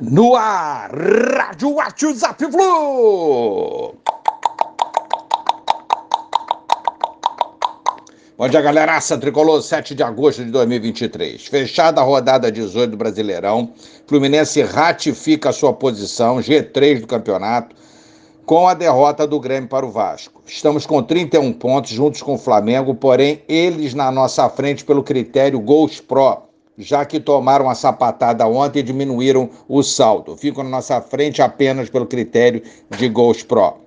No ar, Rádio WhatsApp Flu! Bom dia, galeraça. Tricolor, 7 de agosto de 2023. Fechada a rodada 18 do Brasileirão, Fluminense ratifica a sua posição, G3 do campeonato, com a derrota do Grêmio para o Vasco. Estamos com 31 pontos juntos com o Flamengo, porém eles na nossa frente pelo critério Gols Pro já que tomaram a sapatada ontem e diminuíram o saldo. Ficam na nossa frente apenas pelo critério de gols pró.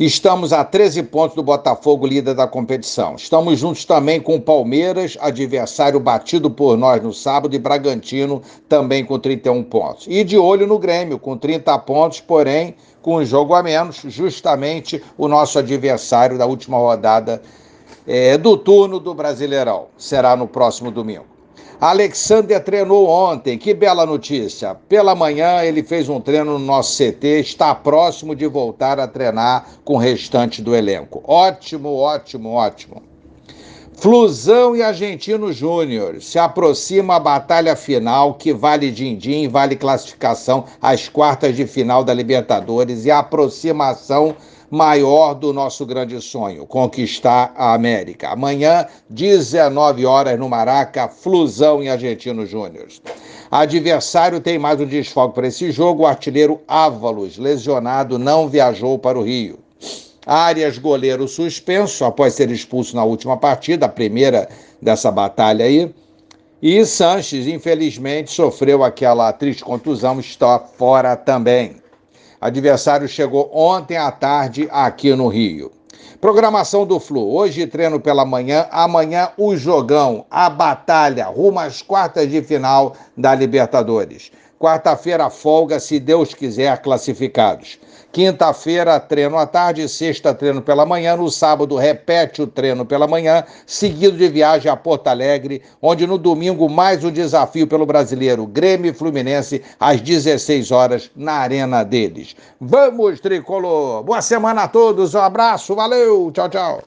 Estamos a 13 pontos do Botafogo, líder da competição. Estamos juntos também com o Palmeiras, adversário batido por nós no sábado, e Bragantino, também com 31 pontos. E de olho no Grêmio, com 30 pontos, porém com um jogo a menos, justamente o nosso adversário da última rodada é, do turno do Brasileirão. Será no próximo domingo. Alexander treinou ontem, que bela notícia. Pela manhã ele fez um treino no nosso CT, está próximo de voltar a treinar com o restante do elenco. Ótimo, ótimo, ótimo. Flusão e Argentino Júnior. Se aproxima a batalha final que vale din-din, vale classificação às quartas de final da Libertadores e a aproximação maior do nosso grande sonho, conquistar a América. Amanhã, 19 horas no Maraca, Flusão em Argentino Júnior. Adversário tem mais um desfalque para esse jogo. O artilheiro Ávalos, lesionado, não viajou para o Rio. Arias, goleiro suspenso após ser expulso na última partida, a primeira dessa batalha aí. E Sanches, infelizmente, sofreu aquela triste contusão, está fora também. Adversário chegou ontem à tarde aqui no Rio. Programação do Flu. Hoje treino pela manhã, amanhã o jogão, a batalha, rumo às quartas de final da Libertadores. Quarta-feira, folga, se Deus quiser, classificados. Quinta-feira, treino à tarde, sexta, treino pela manhã. No sábado, repete o treino pela manhã, seguido de viagem a Porto Alegre, onde no domingo, mais um desafio pelo brasileiro Grêmio e Fluminense, às 16 horas, na arena deles. Vamos, tricolor! Boa semana a todos, um abraço, valeu, tchau, tchau.